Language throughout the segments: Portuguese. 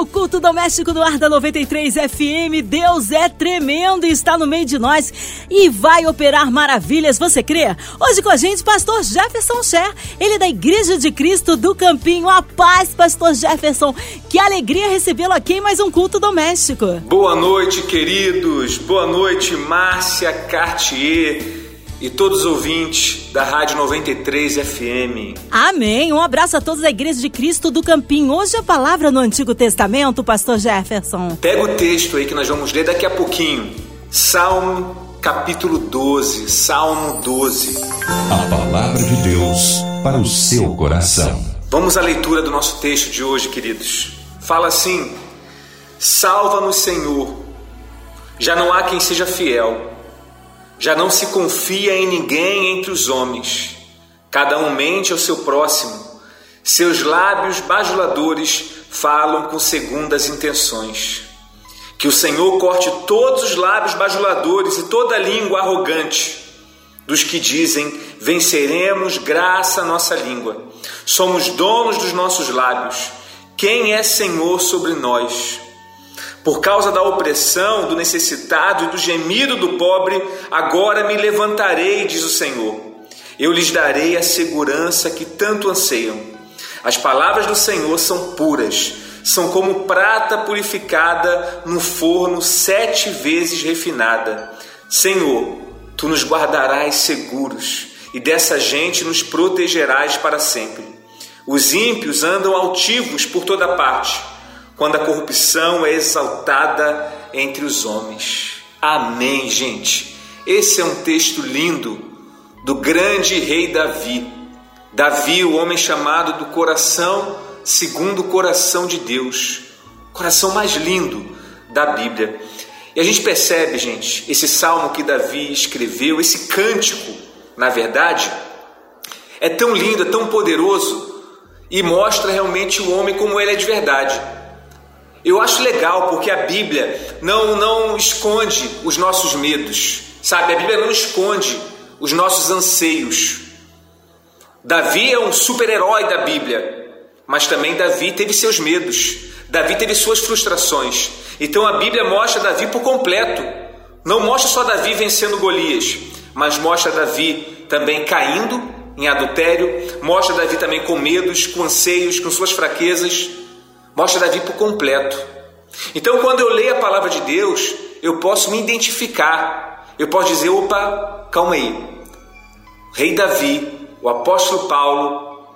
O culto doméstico do ar da 93 FM. Deus é tremendo e está no meio de nós e vai operar maravilhas. Você crê? Hoje com a gente, pastor Jefferson Cher. Ele é da Igreja de Cristo do Campinho. A paz, pastor Jefferson. Que alegria recebê-lo aqui em mais um culto doméstico. Boa noite, queridos. Boa noite, Márcia Cartier e todos os ouvintes da Rádio 93 FM. Amém. Um abraço a todos da Igreja de Cristo do Campinho. Hoje a palavra no Antigo Testamento, pastor Jefferson. Pega o texto aí que nós vamos ler daqui a pouquinho. Salmo capítulo 12, Salmo 12. A palavra de Deus para o seu coração. Vamos à leitura do nosso texto de hoje, queridos. Fala assim: Salva-nos, Senhor. Já não há quem seja fiel já não se confia em ninguém entre os homens. Cada um mente ao seu próximo. Seus lábios bajuladores falam com segundas intenções. Que o Senhor corte todos os lábios bajuladores e toda língua arrogante dos que dizem: venceremos graça à nossa língua. Somos donos dos nossos lábios. Quem é Senhor sobre nós? Por causa da opressão, do necessitado e do gemido do pobre, agora me levantarei, diz o Senhor. Eu lhes darei a segurança que tanto anseiam. As palavras do Senhor são puras, são como prata purificada no forno sete vezes refinada. Senhor, tu nos guardarás seguros e dessa gente nos protegerás para sempre. Os ímpios andam altivos por toda parte quando a corrupção é exaltada entre os homens. Amém, gente. Esse é um texto lindo do grande rei Davi. Davi, o homem chamado do coração segundo o coração de Deus, coração mais lindo da Bíblia. E a gente percebe, gente, esse salmo que Davi escreveu, esse cântico, na verdade, é tão lindo, é tão poderoso e mostra realmente o homem como ele é de verdade. Eu acho legal porque a Bíblia não, não esconde os nossos medos, sabe? A Bíblia não esconde os nossos anseios. Davi é um super-herói da Bíblia, mas também Davi teve seus medos, Davi teve suas frustrações. Então a Bíblia mostra Davi por completo. Não mostra só Davi vencendo Golias, mas mostra Davi também caindo em adultério, mostra Davi também com medos, com anseios, com suas fraquezas. Mostra Davi por completo. Então, quando eu leio a palavra de Deus, eu posso me identificar. Eu posso dizer: opa, calma aí. Rei Davi, o apóstolo Paulo,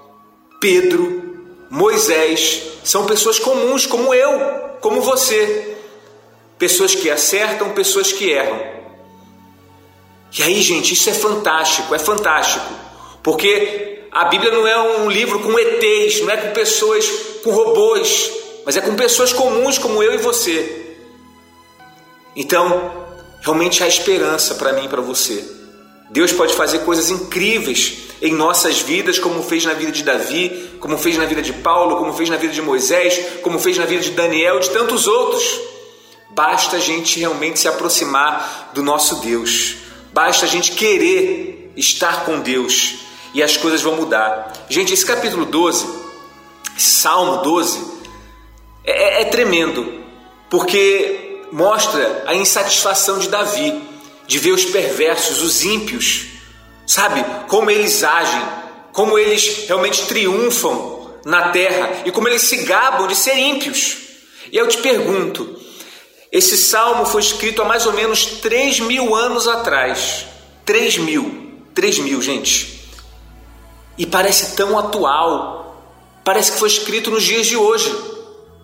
Pedro, Moisés são pessoas comuns, como eu, como você. Pessoas que acertam, pessoas que erram. E aí, gente, isso é fantástico, é fantástico. Porque a Bíblia não é um livro com ETs, não é com pessoas, com robôs, mas é com pessoas comuns como eu e você. Então, realmente há esperança para mim e para você. Deus pode fazer coisas incríveis em nossas vidas, como fez na vida de Davi, como fez na vida de Paulo, como fez na vida de Moisés, como fez na vida de Daniel e de tantos outros. Basta a gente realmente se aproximar do nosso Deus. Basta a gente querer estar com Deus e as coisas vão mudar. Gente, esse capítulo 12, esse Salmo 12, é, é, é tremendo, porque mostra a insatisfação de Davi, de ver os perversos, os ímpios, sabe? Como eles agem, como eles realmente triunfam na terra e como eles se gabam de ser ímpios. E eu te pergunto, esse salmo foi escrito há mais ou menos 3 mil anos atrás. 3 mil, 3 mil, gente e parece tão atual. Parece que foi escrito nos dias de hoje.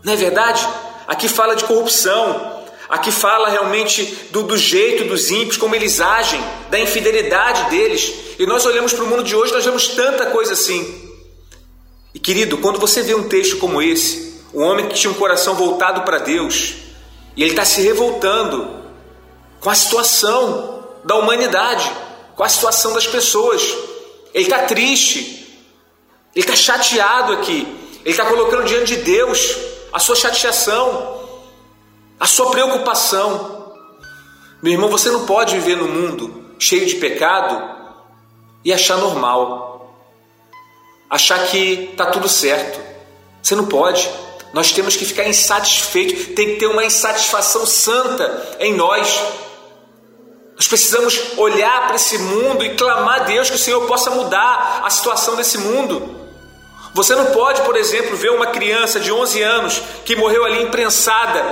Não é verdade? Aqui fala de corrupção, aqui fala realmente do, do jeito dos ímpios, como eles agem, da infidelidade deles. E nós olhamos para o mundo de hoje, nós vemos tanta coisa assim. E querido, quando você vê um texto como esse, um homem que tinha um coração voltado para Deus, e ele está se revoltando com a situação da humanidade, com a situação das pessoas, ele está triste, ele está chateado aqui, ele está colocando diante de Deus a sua chateação. a sua preocupação. Meu irmão, você não pode viver no mundo cheio de pecado e achar normal, achar que está tudo certo. Você não pode. Nós temos que ficar insatisfeitos, tem que ter uma insatisfação santa em nós. Nós precisamos olhar para esse mundo e clamar a Deus que o Senhor possa mudar a situação desse mundo. Você não pode, por exemplo, ver uma criança de 11 anos que morreu ali imprensada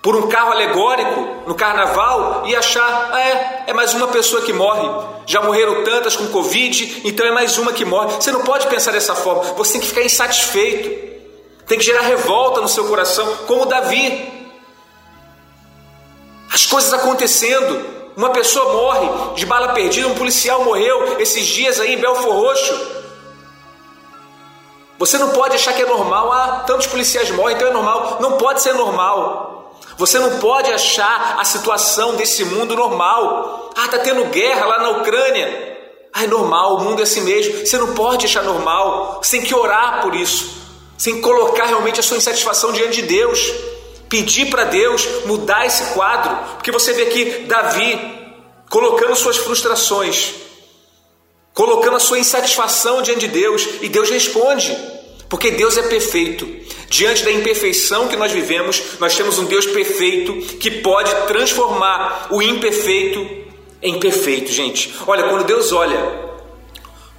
por um carro alegórico no carnaval e achar, ah, é, é mais uma pessoa que morre. Já morreram tantas com Covid, então é mais uma que morre. Você não pode pensar dessa forma. Você tem que ficar insatisfeito. Tem que gerar revolta no seu coração, como Davi. As coisas acontecendo. Uma pessoa morre de bala perdida, um policial morreu esses dias aí em Belfor Roxo. Você não pode achar que é normal, ah, tantos policiais morrem, então é normal. Não pode ser normal. Você não pode achar a situação desse mundo normal. Ah, está tendo guerra lá na Ucrânia. Ah, é normal, o mundo é assim mesmo. Você não pode achar normal. Você tem que orar por isso. Você tem que colocar realmente a sua insatisfação diante de Deus. Pedir para Deus mudar esse quadro. Porque você vê aqui Davi colocando suas frustrações, colocando a sua insatisfação diante de Deus. E Deus responde. Porque Deus é perfeito. Diante da imperfeição que nós vivemos, nós temos um Deus perfeito que pode transformar o imperfeito em perfeito, gente. Olha, quando Deus olha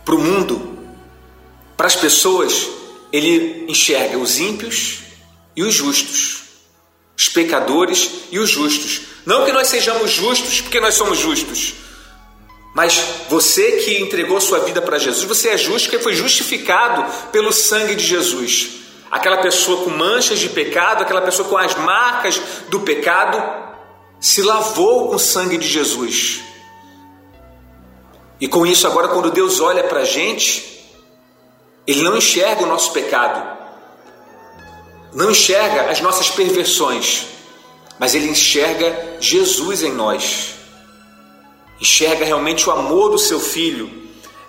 para o mundo, para as pessoas, Ele enxerga os ímpios e os justos, os pecadores e os justos. Não que nós sejamos justos porque nós somos justos, mas você que entregou sua vida para Jesus, você é justo porque foi justificado pelo sangue de Jesus. Aquela pessoa com manchas de pecado, aquela pessoa com as marcas do pecado, se lavou com o sangue de Jesus. E com isso, agora, quando Deus olha para a gente, Ele não enxerga o nosso pecado, não enxerga as nossas perversões, mas Ele enxerga Jesus em nós, enxerga realmente o amor do Seu Filho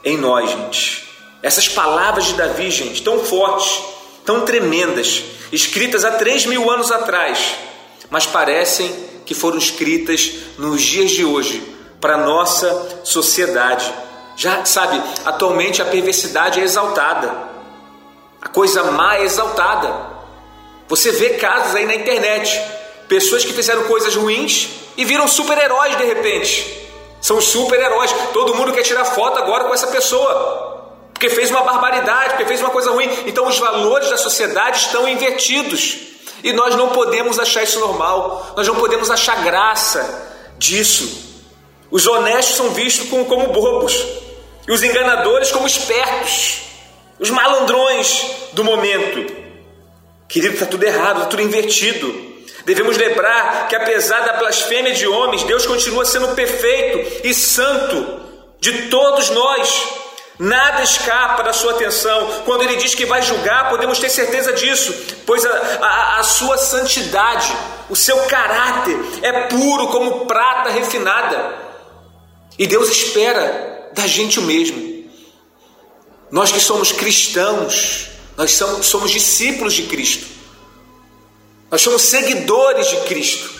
em nós, gente. Essas palavras de Davi, gente, tão fortes tão tremendas, escritas há três mil anos atrás, mas parecem que foram escritas nos dias de hoje para a nossa sociedade. Já sabe, atualmente a perversidade é exaltada, a coisa má é exaltada. Você vê casos aí na internet, pessoas que fizeram coisas ruins e viram super-heróis de repente. São super-heróis. Todo mundo quer tirar foto agora com essa pessoa porque fez uma barbaridade, porque fez uma coisa ruim. Então os valores da sociedade estão invertidos. E nós não podemos achar isso normal, nós não podemos achar graça disso. Os honestos são vistos como, como bobos, e os enganadores como espertos, os malandrões do momento. Querido, está tudo errado, está tudo invertido. Devemos lembrar que apesar da blasfêmia de homens, Deus continua sendo perfeito e santo de todos nós. Nada escapa da sua atenção. Quando ele diz que vai julgar, podemos ter certeza disso, pois a, a, a, sua santidade, o seu caráter é puro como prata refinada. E Deus espera da gente o mesmo. Nós que somos cristãos, nós somos, somos discípulos de Cristo, nós somos seguidores de Cristo,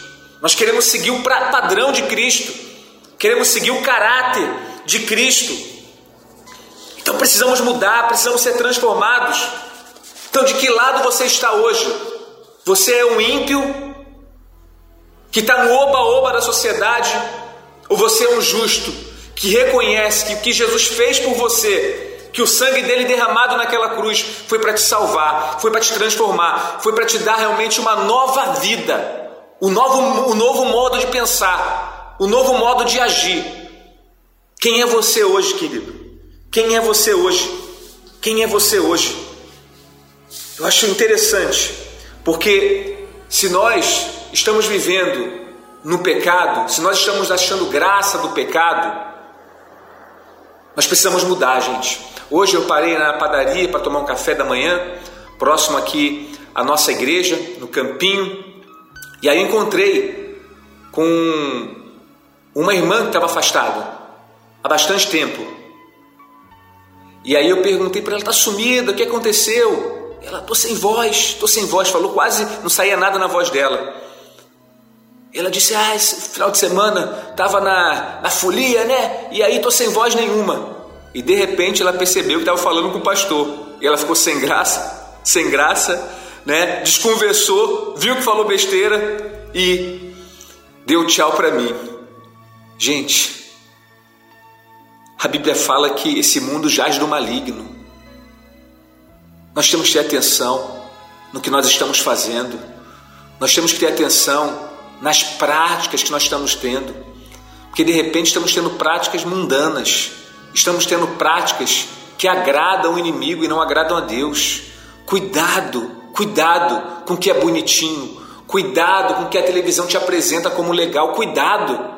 nós queremos seguir o padrão de Cristo, queremos seguir o caráter de Cristo. Então precisamos mudar, precisamos ser transformados. Então, de que lado você está hoje? Você é um ímpio que está no oba-oba da sociedade? Ou você é um justo que reconhece que o que Jesus fez por você, que o sangue dele derramado naquela cruz foi para te salvar, foi para te transformar, foi para te dar realmente uma nova vida, o novo, o novo modo de pensar, o novo modo de agir? Quem é você hoje, querido? Quem é você hoje? Quem é você hoje? Eu acho interessante, porque se nós estamos vivendo no pecado, se nós estamos achando graça do pecado, nós precisamos mudar, gente. Hoje eu parei na padaria para tomar um café da manhã, próximo aqui à nossa igreja, no Campinho, e aí encontrei com uma irmã que estava afastada há bastante tempo. E aí eu perguntei para ela, tá sumida, o que aconteceu? Ela, tô sem voz, tô sem voz, falou quase, não saía nada na voz dela. Ela disse: Ah, esse final de semana estava na, na folia, né? E aí tô sem voz nenhuma. E de repente ela percebeu que estava falando com o pastor. E ela ficou sem graça, sem graça, né? Desconversou, viu que falou besteira e deu tchau para mim. Gente, a Bíblia fala que esse mundo jaz do maligno. Nós temos que ter atenção no que nós estamos fazendo. Nós temos que ter atenção nas práticas que nós estamos tendo. Porque de repente estamos tendo práticas mundanas, estamos tendo práticas que agradam o inimigo e não agradam a Deus. Cuidado, cuidado com o que é bonitinho, cuidado com o que a televisão te apresenta como legal, cuidado.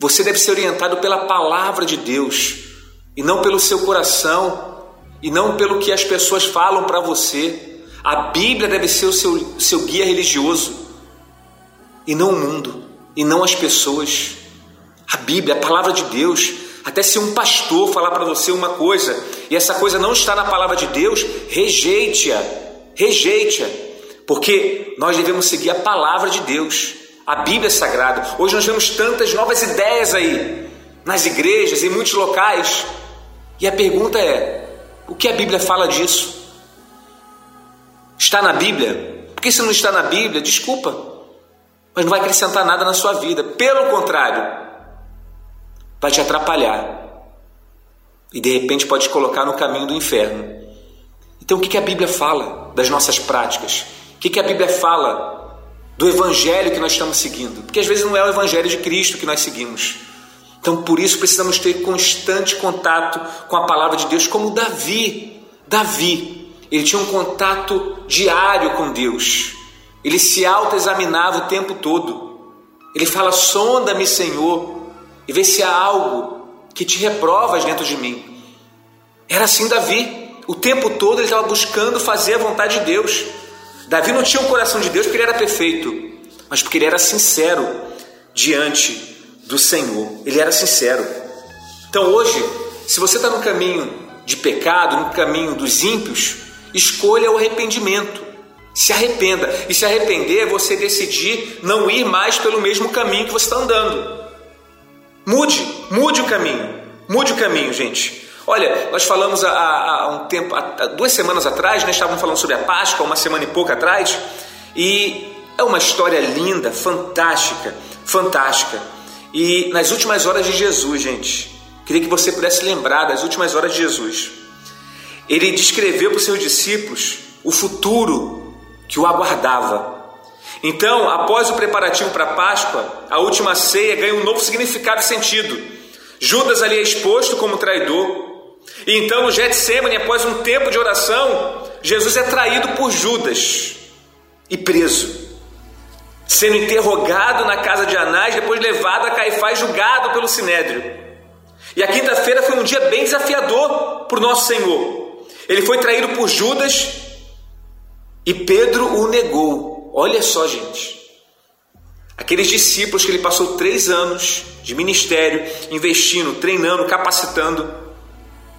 Você deve ser orientado pela palavra de Deus e não pelo seu coração e não pelo que as pessoas falam para você. A Bíblia deve ser o seu, seu guia religioso e não o mundo, e não as pessoas. A Bíblia, a palavra de Deus, até se um pastor falar para você uma coisa e essa coisa não está na palavra de Deus, rejeite-a, rejeite-a, porque nós devemos seguir a palavra de Deus, a Bíblia sagrada. Hoje nós vemos tantas novas ideias aí, nas igrejas, em muitos locais, e a pergunta é: o que a Bíblia fala disso? Está na Bíblia? Porque se não está na Bíblia, desculpa, mas não vai acrescentar nada na sua vida. Pelo contrário, vai te atrapalhar. E de repente pode te colocar no caminho do inferno. Então o que a Bíblia fala das nossas práticas? O que a Bíblia fala do evangelho que nós estamos seguindo? Porque às vezes não é o evangelho de Cristo que nós seguimos. Então por isso precisamos ter constante contato com a palavra de Deus, como Davi. Davi, ele tinha um contato diário com Deus. Ele se autoexaminava o tempo todo. Ele fala: sonda-me, Senhor, e vê se há algo que te reprovas dentro de mim. Era assim Davi. O tempo todo ele estava buscando fazer a vontade de Deus. Davi não tinha o coração de Deus porque ele era perfeito, mas porque ele era sincero diante do Senhor. Ele era sincero. Então hoje, se você está no caminho de pecado, no caminho dos ímpios, escolha o arrependimento. Se arrependa. E se arrepender é você decidir não ir mais pelo mesmo caminho que você está andando. Mude, mude o caminho. Mude o caminho, gente. Olha, nós falamos há, há um tempo, há duas semanas atrás, né, estávamos falando sobre a Páscoa, uma semana e pouco atrás, e é uma história linda, fantástica, fantástica. E nas últimas horas de Jesus, gente, queria que você pudesse lembrar das últimas horas de Jesus. Ele descreveu para os seus discípulos o futuro que o aguardava. Então, após o preparativo para a Páscoa, a última ceia ganha um novo significado e sentido. Judas ali é exposto como traidor. E então, no Getsemane, após um tempo de oração, Jesus é traído por Judas e preso. Sendo interrogado na casa de Anás, depois levado a Caifás, julgado pelo Sinédrio. E a quinta-feira foi um dia bem desafiador para o nosso Senhor. Ele foi traído por Judas e Pedro o negou. Olha só, gente. Aqueles discípulos que ele passou três anos de ministério, investindo, treinando, capacitando,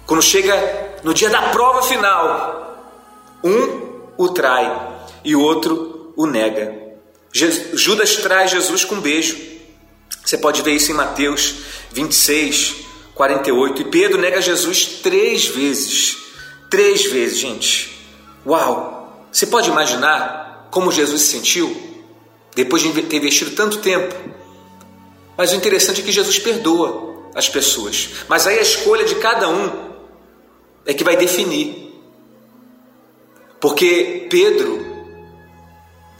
quando chega no dia da prova final, um o trai e o outro o nega. Judas traz Jesus com um beijo. Você pode ver isso em Mateus 26, 48. E Pedro nega Jesus três vezes. Três vezes, gente. Uau! Você pode imaginar como Jesus se sentiu depois de ter investido tanto tempo? Mas o interessante é que Jesus perdoa as pessoas. Mas aí a escolha de cada um é que vai definir. Porque Pedro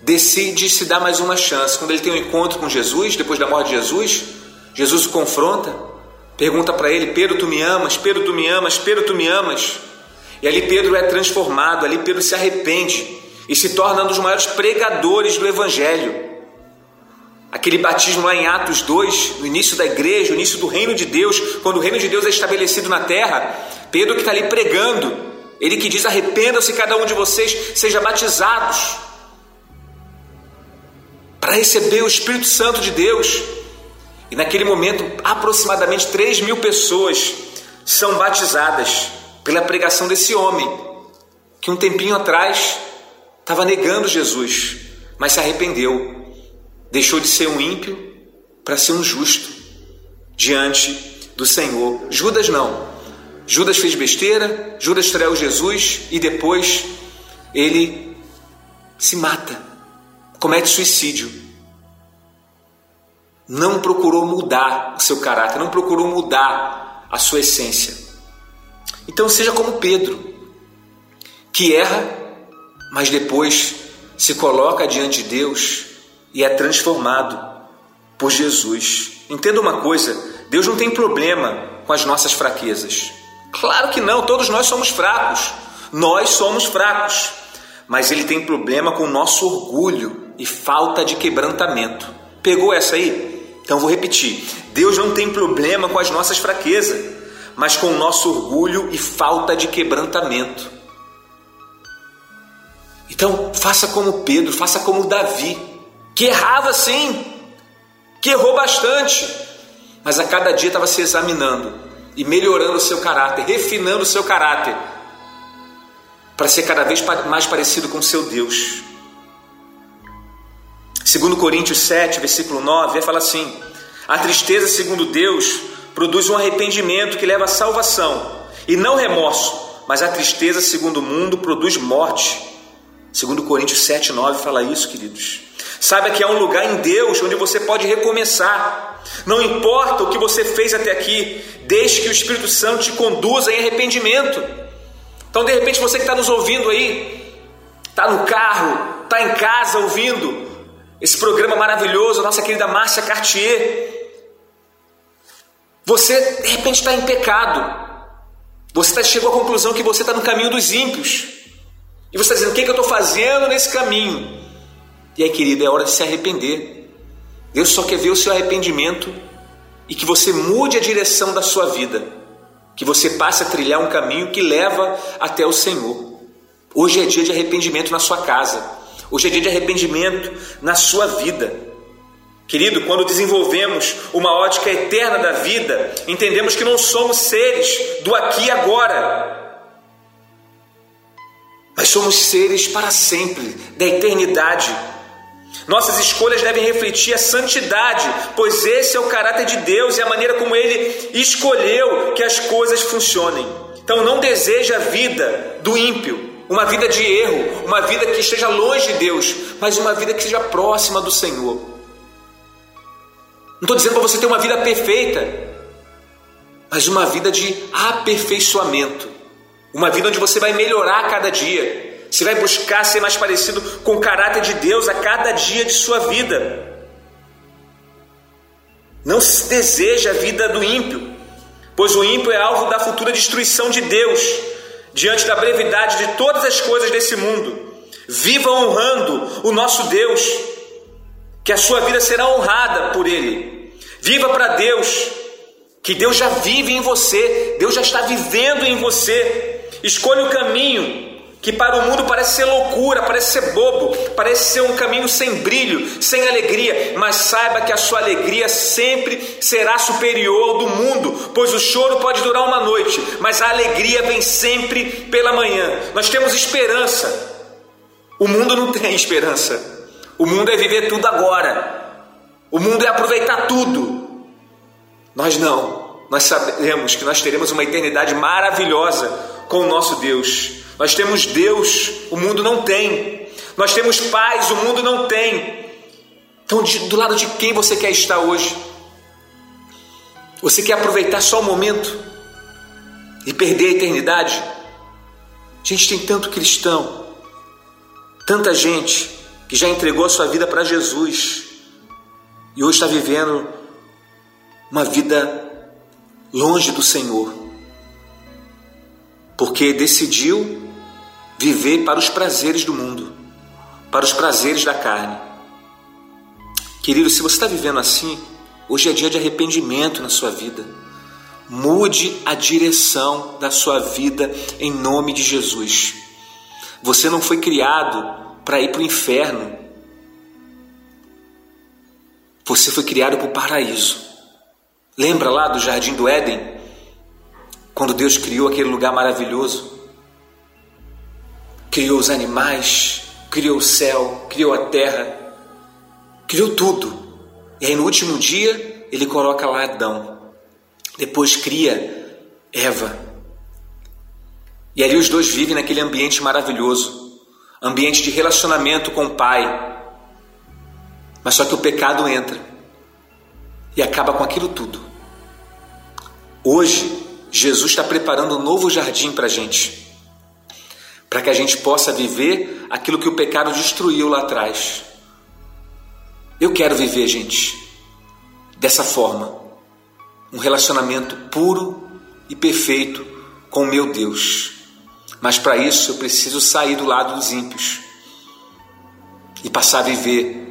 decide se dar mais uma chance. Quando ele tem um encontro com Jesus, depois da morte de Jesus, Jesus o confronta, pergunta para ele: Pedro, tu me amas? Pedro, tu me amas? Pedro, tu me amas? E ali Pedro é transformado, ali Pedro se arrepende e se torna um dos maiores pregadores do Evangelho. Aquele batismo lá em Atos 2, no início da igreja, no início do reino de Deus, quando o reino de Deus é estabelecido na terra, Pedro que está ali pregando, ele que diz: arrependam-se cada um de vocês, seja batizados, para receber o Espírito Santo de Deus. E naquele momento, aproximadamente 3 mil pessoas são batizadas pela pregação desse homem, que um tempinho atrás estava negando Jesus, mas se arrependeu. deixou de ser um ímpio para ser um justo diante do Senhor. Judas não. Judas fez besteira, Judas traiu Jesus e depois ele se mata, comete suicídio. Não procurou mudar o seu caráter, não procurou mudar a sua essência. Então seja como Pedro, que erra, mas depois se coloca diante de Deus e é transformado por Jesus. Entenda uma coisa: Deus não tem problema com as nossas fraquezas. Claro que não, todos nós somos fracos. Nós somos fracos. Mas Ele tem problema com o nosso orgulho e falta de quebrantamento. Pegou essa aí? Então vou repetir: Deus não tem problema com as nossas fraquezas, mas com o nosso orgulho e falta de quebrantamento. Então, faça como Pedro, faça como Davi, que errava sim, que errou bastante, mas a cada dia estava se examinando e melhorando o seu caráter, refinando o seu caráter, para ser cada vez mais parecido com o seu Deus. Segundo Coríntios 7, versículo 9, fala assim: A tristeza, segundo Deus, produz um arrependimento que leva à salvação, e não remorso, mas a tristeza, segundo o mundo, produz morte. Segundo Coríntios 7, 9 fala isso, queridos. Saiba que há um lugar em Deus onde você pode recomeçar. Não importa o que você fez até aqui, deixe que o Espírito Santo te conduza em arrependimento. Então, de repente, você que está nos ouvindo aí, está no carro, está em casa ouvindo esse programa maravilhoso, nossa querida Márcia Cartier. Você, de repente, está em pecado. Você tá, chegou à conclusão que você está no caminho dos ímpios. E você está dizendo: o que, é que eu estou fazendo nesse caminho? E aí, querido, é hora de se arrepender. Deus só quer ver o seu arrependimento e que você mude a direção da sua vida, que você passe a trilhar um caminho que leva até o Senhor. Hoje é dia de arrependimento na sua casa, hoje é dia de arrependimento na sua vida. Querido, quando desenvolvemos uma ótica eterna da vida, entendemos que não somos seres do aqui e agora, mas somos seres para sempre, da eternidade. Nossas escolhas devem refletir a santidade, pois esse é o caráter de Deus e a maneira como ele escolheu que as coisas funcionem. Então não deseja a vida do ímpio, uma vida de erro, uma vida que esteja longe de Deus, mas uma vida que seja próxima do Senhor. Não estou dizendo para você ter uma vida perfeita, mas uma vida de aperfeiçoamento, uma vida onde você vai melhorar a cada dia, você vai buscar ser mais parecido com o caráter de Deus a cada dia de sua vida. Não se deseja a vida do ímpio, pois o ímpio é alvo da futura destruição de Deus, diante da brevidade de todas as coisas desse mundo. Viva honrando o nosso Deus, que a sua vida será honrada por Ele. Viva para Deus, que Deus já vive em você, Deus já está vivendo em você. Escolha o caminho que para o mundo parece ser loucura, parece ser bobo, parece ser um caminho sem brilho, sem alegria, mas saiba que a sua alegria sempre será superior ao do mundo, pois o choro pode durar uma noite, mas a alegria vem sempre pela manhã. Nós temos esperança. O mundo não tem esperança. O mundo é viver tudo agora. O mundo é aproveitar tudo. Nós não. Nós sabemos que nós teremos uma eternidade maravilhosa com o nosso Deus. Nós temos Deus, o mundo não tem. Nós temos paz, o mundo não tem. Então, do lado de quem você quer estar hoje? Você quer aproveitar só o momento e perder a eternidade? A gente tem tanto cristão, tanta gente que já entregou a sua vida para Jesus e hoje está vivendo uma vida longe do Senhor, porque decidiu viver para os prazeres do mundo, para os prazeres da carne. Querido, se você está vivendo assim, hoje é dia de arrependimento na sua vida. Mude a direção da sua vida em nome de Jesus. Você não foi criado para ir para o inferno. Você foi criado para o paraíso. Lembra lá do jardim do Éden? Quando Deus criou aquele lugar maravilhoso? criou os animais, criou o céu, criou a terra. criou tudo. E aí no último dia ele coloca lá Adão. Depois cria Eva. E ali os dois vivem naquele ambiente maravilhoso, ambiente de relacionamento com o Pai. Mas só que o pecado entra e acaba com aquilo tudo. Hoje, Jesus está preparando um novo jardim para a gente, para que a gente possa viver aquilo que o pecado destruiu lá atrás. Eu quero viver, gente, dessa forma, um relacionamento puro e perfeito com o meu Deus. Mas para isso eu preciso sair do lado dos ímpios e passar a viver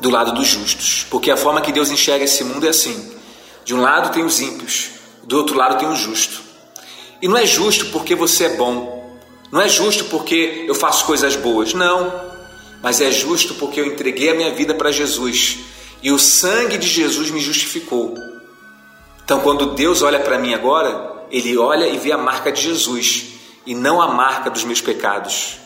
do lado dos justos, porque a forma que Deus enxerga esse mundo é assim: de um lado tem os ímpios, do outro lado tem o justo. E não é justo porque você é bom, não é justo porque eu faço coisas boas, não, mas é justo porque eu entreguei a minha vida para Jesus e o sangue de Jesus me justificou. Então, quando Deus olha para mim agora, Ele olha e vê a marca de Jesus e não a marca dos meus pecados.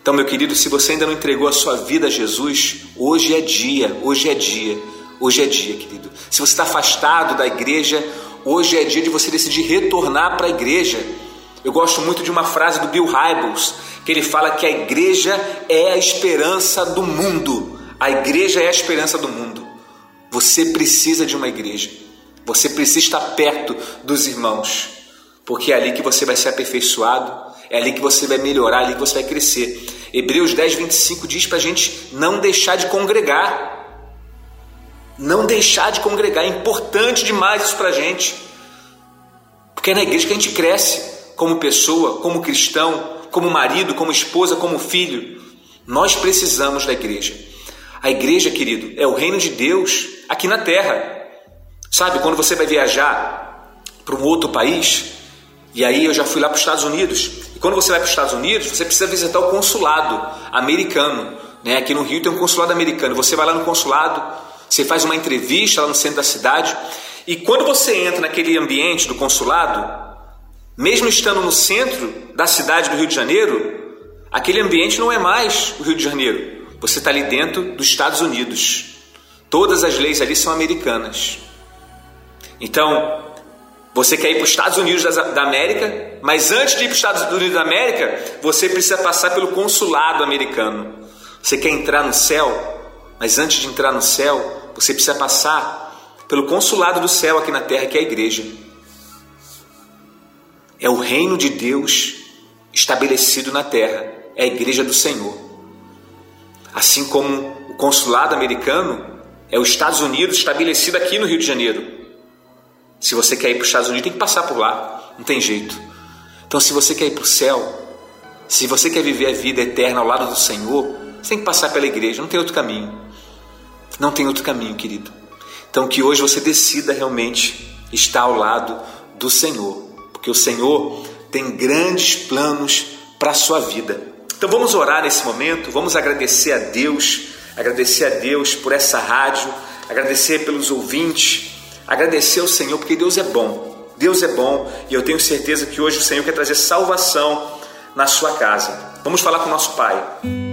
Então, meu querido, se você ainda não entregou a sua vida a Jesus, hoje é dia, hoje é dia, hoje é dia, querido. Se você está afastado da igreja, hoje é dia de você decidir retornar para a igreja. Eu gosto muito de uma frase do Bill Hybels, que ele fala que a igreja é a esperança do mundo. A igreja é a esperança do mundo. Você precisa de uma igreja. Você precisa estar perto dos irmãos, porque é ali que você vai ser aperfeiçoado é ali que você vai melhorar, é ali que você vai crescer. Hebreus 10, 25 diz para a gente não deixar de congregar. Não deixar de congregar. É importante demais isso para gente. Porque é na igreja que a gente cresce como pessoa, como cristão, como marido, como esposa, como filho. Nós precisamos da igreja. A igreja, querido, é o reino de Deus aqui na terra. Sabe, quando você vai viajar para um outro país, e aí eu já fui lá para os Estados Unidos, quando você vai para os Estados Unidos, você precisa visitar o consulado americano. Né? Aqui no Rio tem um consulado americano. Você vai lá no consulado, você faz uma entrevista lá no centro da cidade. E quando você entra naquele ambiente do consulado, mesmo estando no centro da cidade do Rio de Janeiro, aquele ambiente não é mais o Rio de Janeiro. Você está ali dentro dos Estados Unidos. Todas as leis ali são americanas. Então, você quer ir para os Estados Unidos da América, mas antes de ir para os Estados Unidos da América, você precisa passar pelo consulado americano. Você quer entrar no céu, mas antes de entrar no céu, você precisa passar pelo consulado do céu aqui na terra, que é a igreja. É o reino de Deus estabelecido na terra, é a igreja do Senhor. Assim como o consulado americano é os Estados Unidos estabelecido aqui no Rio de Janeiro. Se você quer ir para os Estados Unidos, tem que passar por lá, não tem jeito. Então, se você quer ir para o céu, se você quer viver a vida eterna ao lado do Senhor, você tem que passar pela igreja, não tem outro caminho. Não tem outro caminho, querido. Então, que hoje você decida realmente estar ao lado do Senhor, porque o Senhor tem grandes planos para a sua vida. Então, vamos orar nesse momento, vamos agradecer a Deus, agradecer a Deus por essa rádio, agradecer pelos ouvintes agradecer ao Senhor, porque Deus é bom. Deus é bom e eu tenho certeza que hoje o Senhor quer trazer salvação na sua casa. Vamos falar com o nosso Pai.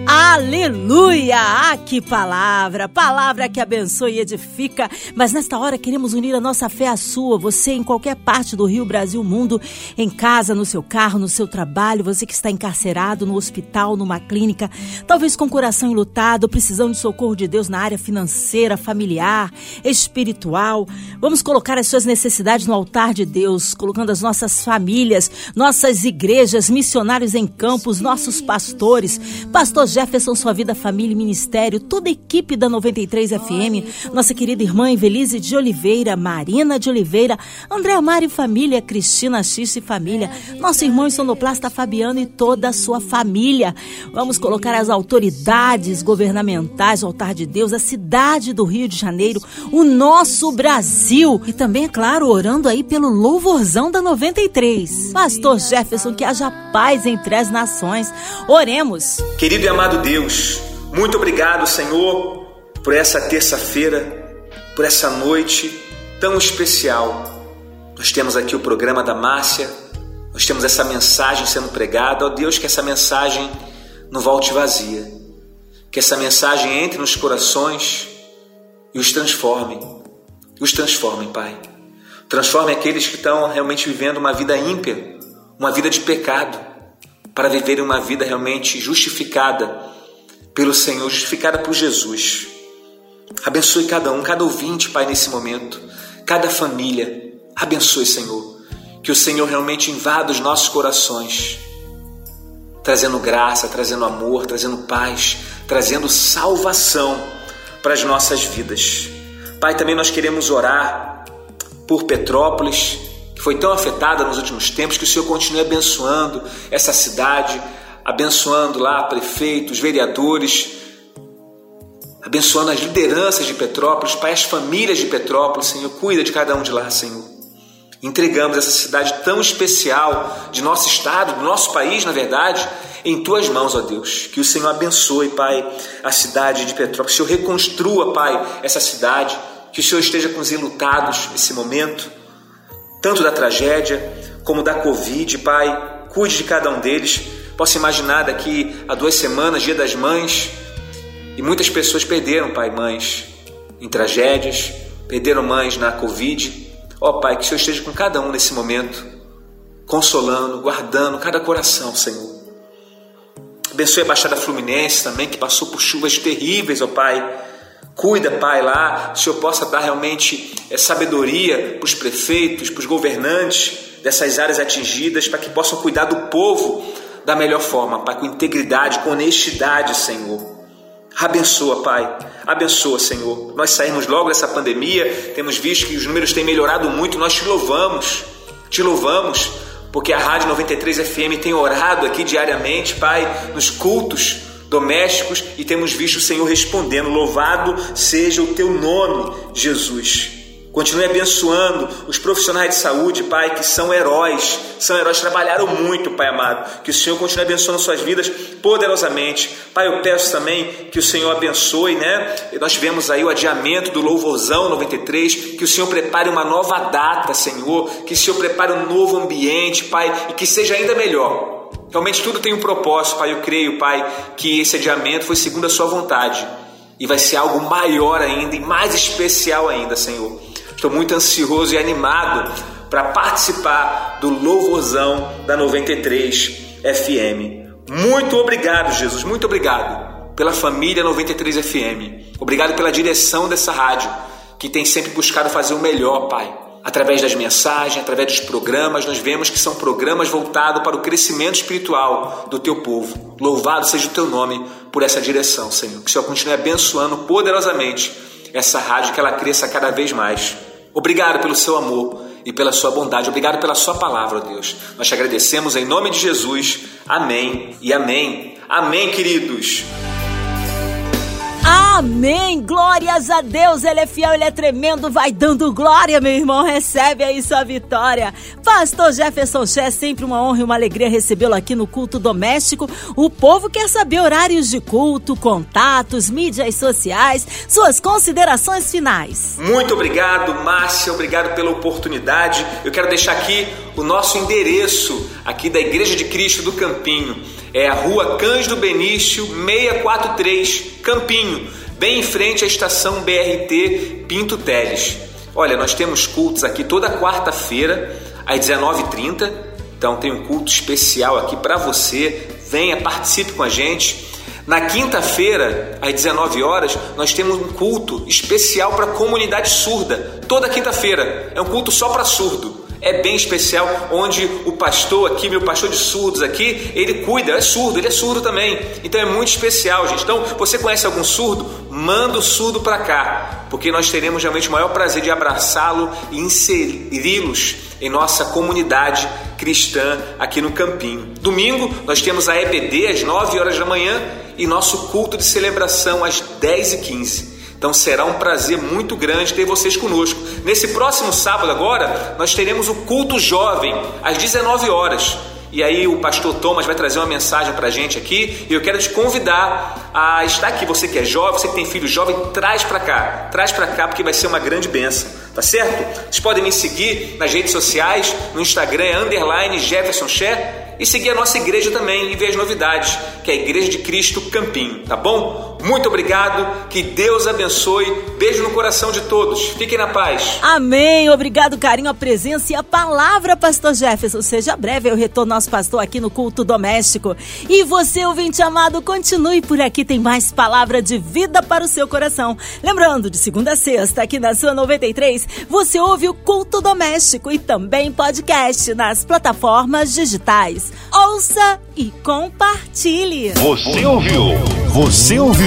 Aleluia! Ah, que palavra! Palavra que abençoa e edifica. Mas nesta hora queremos unir a nossa fé à sua. Você em qualquer parte do Rio, Brasil, mundo, em casa, no seu carro, no seu trabalho, você que está encarcerado no hospital, numa clínica, talvez com o coração enlutado, precisando de socorro de Deus na área financeira, familiar, espiritual. Vamos colocar as suas necessidades no altar de Deus, colocando as nossas famílias, nossas igrejas, missionários em campos, nossos pastores, pastor Jefferson, sua vida, família e ministério, toda a equipe da 93 FM, nossa querida irmã Evelise de Oliveira, Marina de Oliveira, André Mari família, Cristina X e família, nosso irmão sonoplasta Fabiano e toda a sua família. Vamos colocar as autoridades governamentais, o altar de Deus, a cidade do Rio de Janeiro, o nosso Brasil e também, é claro, orando aí pelo louvorzão da 93. Pastor Jefferson, que haja paz entre as nações. Oremos. Querido e amado Deus, muito obrigado, Senhor, por essa terça-feira, por essa noite tão especial. Nós temos aqui o programa da Márcia, nós temos essa mensagem sendo pregada. Ó Deus, que essa mensagem não volte vazia. Que essa mensagem entre nos corações e os transforme. Os transforme, Pai. Transforme aqueles que estão realmente vivendo uma vida ímpia, uma vida de pecado, para viverem uma vida realmente justificada pelo Senhor, justificada por Jesus. Abençoe cada um, cada ouvinte, Pai, nesse momento, cada família. Abençoe, Senhor. Que o Senhor realmente invada os nossos corações, trazendo graça, trazendo amor, trazendo paz, trazendo salvação para as nossas vidas. Pai, também nós queremos orar por Petrópolis, foi tão afetada nos últimos tempos, que o Senhor continue abençoando essa cidade, abençoando lá prefeitos, vereadores, abençoando as lideranças de Petrópolis, Pai, as famílias de Petrópolis, Senhor, cuida de cada um de lá, Senhor. Entregamos essa cidade tão especial de nosso estado, do nosso país, na verdade, em tuas mãos, ó Deus. Que o Senhor abençoe, Pai, a cidade de Petrópolis. Que o Senhor reconstrua, Pai, essa cidade. Que o Senhor esteja com os enlutados nesse momento, tanto da tragédia como da Covid, Pai. Cuide de cada um deles. Posso imaginar daqui a duas semanas, Dia das Mães, e muitas pessoas perderam, Pai, mães em tragédias, perderam mães na Covid. Ó oh, Pai, que o Senhor esteja com cada um nesse momento, consolando, guardando cada coração, Senhor. Abençoe a Baixada Fluminense também, que passou por chuvas terríveis, ó oh, Pai. Cuida, Pai, lá, que o Senhor possa dar realmente é, sabedoria para os prefeitos, para os governantes dessas áreas atingidas, para que possam cuidar do povo da melhor forma, Pai, com integridade, com honestidade, Senhor. Abençoa, Pai. Abençoa, Senhor. Nós saímos logo dessa pandemia, temos visto que os números têm melhorado muito. Nós te louvamos, te louvamos, porque a Rádio 93 FM tem orado aqui diariamente, Pai, nos cultos domésticos e temos visto o Senhor respondendo: Louvado seja o teu nome, Jesus. Continue abençoando os profissionais de saúde, Pai, que são heróis, são heróis, trabalharam muito, Pai amado. Que o Senhor continue abençoando suas vidas poderosamente. Pai, eu peço também que o Senhor abençoe, né? Nós tivemos aí o adiamento do Louvorzão 93, que o Senhor prepare uma nova data, Senhor, que o Senhor prepare um novo ambiente, Pai, e que seja ainda melhor. Realmente tudo tem um propósito, Pai. Eu creio, Pai, que esse adiamento foi segundo a Sua vontade e vai ser algo maior ainda e mais especial ainda, Senhor. Estou muito ansioso e animado para participar do louvorzão da 93 FM. Muito obrigado, Jesus, muito obrigado pela família 93 FM. Obrigado pela direção dessa rádio, que tem sempre buscado fazer o melhor, Pai. Através das mensagens, através dos programas, nós vemos que são programas voltados para o crescimento espiritual do teu povo. Louvado seja o teu nome por essa direção, Senhor. Que o Senhor continue abençoando poderosamente essa rádio, que ela cresça cada vez mais. Obrigado pelo seu amor e pela sua bondade. Obrigado pela sua palavra, Deus. Nós te agradecemos em nome de Jesus. Amém e amém. Amém, queridos. Amém! Glórias a Deus, Ele é fiel, Ele é tremendo, vai dando glória, meu irmão, recebe aí sua vitória. Pastor Jefferson Ché, sempre uma honra e uma alegria recebê-lo aqui no culto doméstico. O povo quer saber horários de culto, contatos, mídias sociais, suas considerações finais. Muito obrigado, Márcia, obrigado pela oportunidade. Eu quero deixar aqui o nosso endereço aqui da Igreja de Cristo do Campinho. É a rua Cândido Benício, 643, Campinho, bem em frente à estação BRT Pinto Teles. Olha, nós temos cultos aqui toda quarta-feira, às 19h30. Então tem um culto especial aqui para você. Venha, participe com a gente. Na quinta-feira, às 19 horas, nós temos um culto especial para a comunidade surda. Toda quinta-feira. É um culto só para surdo é bem especial, onde o pastor aqui, meu pastor de surdos aqui, ele cuida, é surdo, ele é surdo também. Então é muito especial, gente. Então, você conhece algum surdo? Manda o surdo para cá, porque nós teremos realmente o maior prazer de abraçá-lo e inseri-los em nossa comunidade cristã aqui no Campinho. Domingo, nós temos a EBD às 9 horas da manhã e nosso culto de celebração às 10 e 15 então será um prazer muito grande ter vocês conosco. Nesse próximo sábado agora, nós teremos o culto jovem às 19 horas. E aí o pastor Thomas vai trazer uma mensagem para a gente aqui e eu quero te convidar a estar aqui. Você que é jovem, você que tem filho jovem, traz para cá, traz para cá porque vai ser uma grande benção, tá certo? Vocês podem me seguir nas redes sociais, no Instagram é underline Jefferson Share e seguir a nossa igreja também e ver as novidades, que é a Igreja de Cristo Campinho, tá bom? Muito obrigado, que Deus abençoe. Beijo no coração de todos. Fiquem na paz. Amém. Obrigado, carinho, a presença e a palavra, Pastor Jefferson. Seja breve, eu retorno nosso pastor aqui no culto doméstico. E você, ouvinte amado, continue por aqui, tem mais palavra de vida para o seu coração. Lembrando, de segunda a sexta, aqui na sua 93, você ouve o culto doméstico e também podcast nas plataformas digitais. Ouça e compartilhe. Você ouviu? Você ouviu?